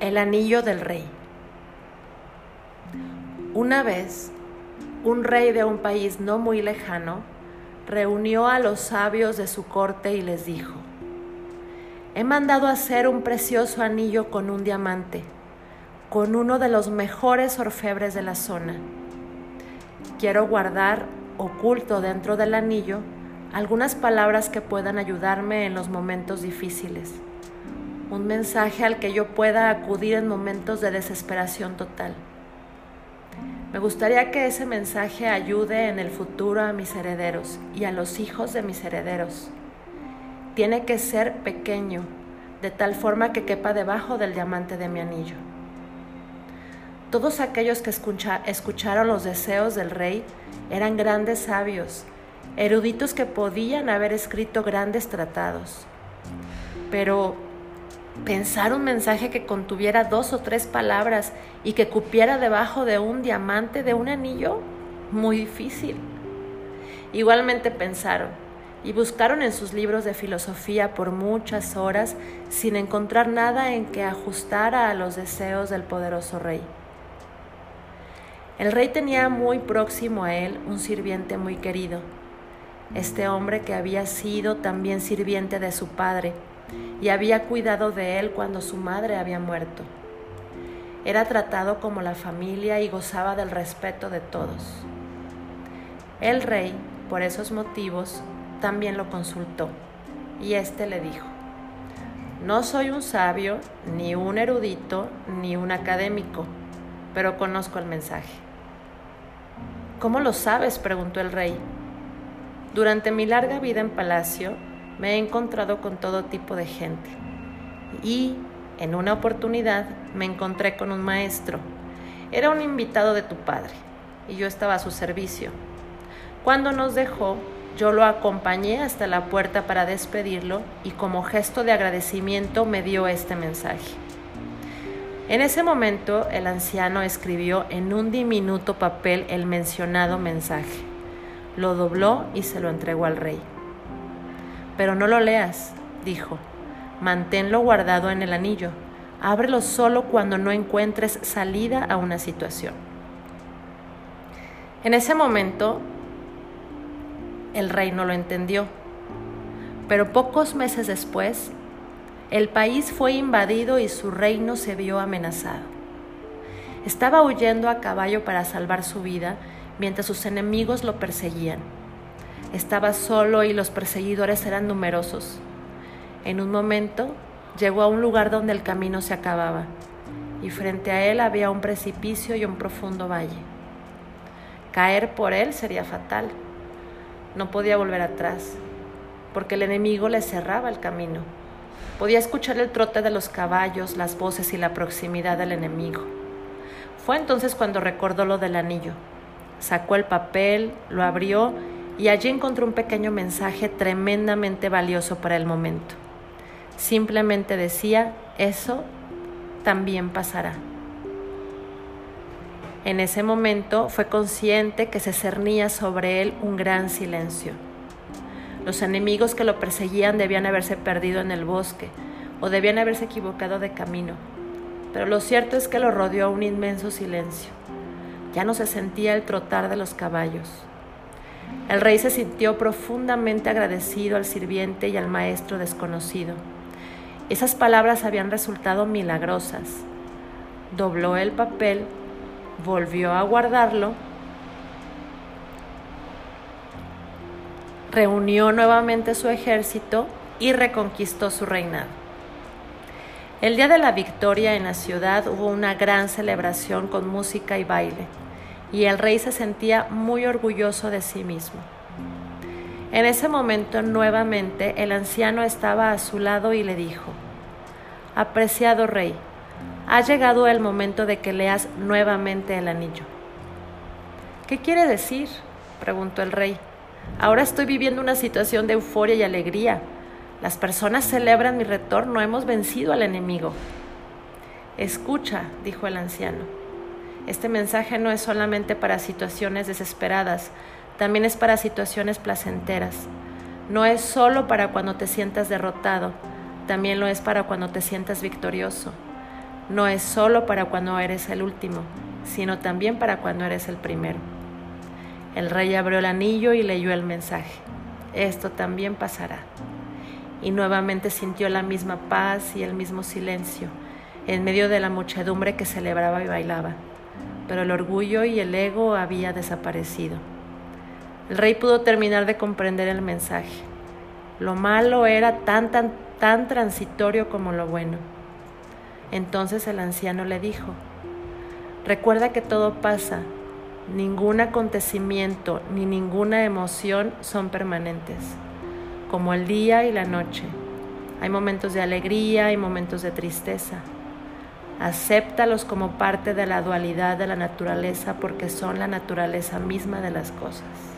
El anillo del rey. Una vez, un rey de un país no muy lejano reunió a los sabios de su corte y les dijo, he mandado hacer un precioso anillo con un diamante, con uno de los mejores orfebres de la zona. Quiero guardar oculto dentro del anillo algunas palabras que puedan ayudarme en los momentos difíciles un mensaje al que yo pueda acudir en momentos de desesperación total. Me gustaría que ese mensaje ayude en el futuro a mis herederos y a los hijos de mis herederos. Tiene que ser pequeño, de tal forma que quepa debajo del diamante de mi anillo. Todos aquellos que escucharon los deseos del rey eran grandes sabios, eruditos que podían haber escrito grandes tratados. Pero pensar un mensaje que contuviera dos o tres palabras y que cupiera debajo de un diamante, de un anillo, muy difícil. Igualmente pensaron y buscaron en sus libros de filosofía por muchas horas sin encontrar nada en que ajustara a los deseos del poderoso rey. El rey tenía muy próximo a él un sirviente muy querido, este hombre que había sido también sirviente de su padre, y había cuidado de él cuando su madre había muerto. Era tratado como la familia y gozaba del respeto de todos. El rey, por esos motivos, también lo consultó y éste le dijo, no soy un sabio, ni un erudito, ni un académico, pero conozco el mensaje. ¿Cómo lo sabes? preguntó el rey. Durante mi larga vida en palacio, me he encontrado con todo tipo de gente. Y en una oportunidad me encontré con un maestro. Era un invitado de tu padre y yo estaba a su servicio. Cuando nos dejó, yo lo acompañé hasta la puerta para despedirlo y como gesto de agradecimiento me dio este mensaje. En ese momento el anciano escribió en un diminuto papel el mencionado mensaje. Lo dobló y se lo entregó al rey. Pero no lo leas, dijo. Manténlo guardado en el anillo. Ábrelo solo cuando no encuentres salida a una situación. En ese momento, el rey no lo entendió. Pero pocos meses después, el país fue invadido y su reino se vio amenazado. Estaba huyendo a caballo para salvar su vida mientras sus enemigos lo perseguían. Estaba solo y los perseguidores eran numerosos. En un momento llegó a un lugar donde el camino se acababa y frente a él había un precipicio y un profundo valle. Caer por él sería fatal. No podía volver atrás porque el enemigo le cerraba el camino. Podía escuchar el trote de los caballos, las voces y la proximidad del enemigo. Fue entonces cuando recordó lo del anillo. Sacó el papel, lo abrió y allí encontró un pequeño mensaje tremendamente valioso para el momento. Simplemente decía, eso también pasará. En ese momento fue consciente que se cernía sobre él un gran silencio. Los enemigos que lo perseguían debían haberse perdido en el bosque o debían haberse equivocado de camino, pero lo cierto es que lo rodeó un inmenso silencio. Ya no se sentía el trotar de los caballos. El rey se sintió profundamente agradecido al sirviente y al maestro desconocido. Esas palabras habían resultado milagrosas. Dobló el papel, volvió a guardarlo, reunió nuevamente su ejército y reconquistó su reinado. El día de la victoria en la ciudad hubo una gran celebración con música y baile y el rey se sentía muy orgulloso de sí mismo. En ese momento nuevamente el anciano estaba a su lado y le dijo, Apreciado rey, ha llegado el momento de que leas nuevamente el anillo. ¿Qué quiere decir? preguntó el rey. Ahora estoy viviendo una situación de euforia y alegría. Las personas celebran mi retorno, hemos vencido al enemigo. Escucha, dijo el anciano. Este mensaje no es solamente para situaciones desesperadas, también es para situaciones placenteras. No es solo para cuando te sientas derrotado, también lo es para cuando te sientas victorioso. no es solo para cuando eres el último, sino también para cuando eres el primero. El rey abrió el anillo y leyó el mensaje. Esto también pasará. Y nuevamente sintió la misma paz y el mismo silencio en medio de la muchedumbre que celebraba y bailaba. Pero el orgullo y el ego había desaparecido. El rey pudo terminar de comprender el mensaje. Lo malo era tan, tan, tan transitorio como lo bueno. Entonces el anciano le dijo, recuerda que todo pasa, ningún acontecimiento ni ninguna emoción son permanentes, como el día y la noche. Hay momentos de alegría y momentos de tristeza. Acéptalos como parte de la dualidad de la naturaleza porque son la naturaleza misma de las cosas.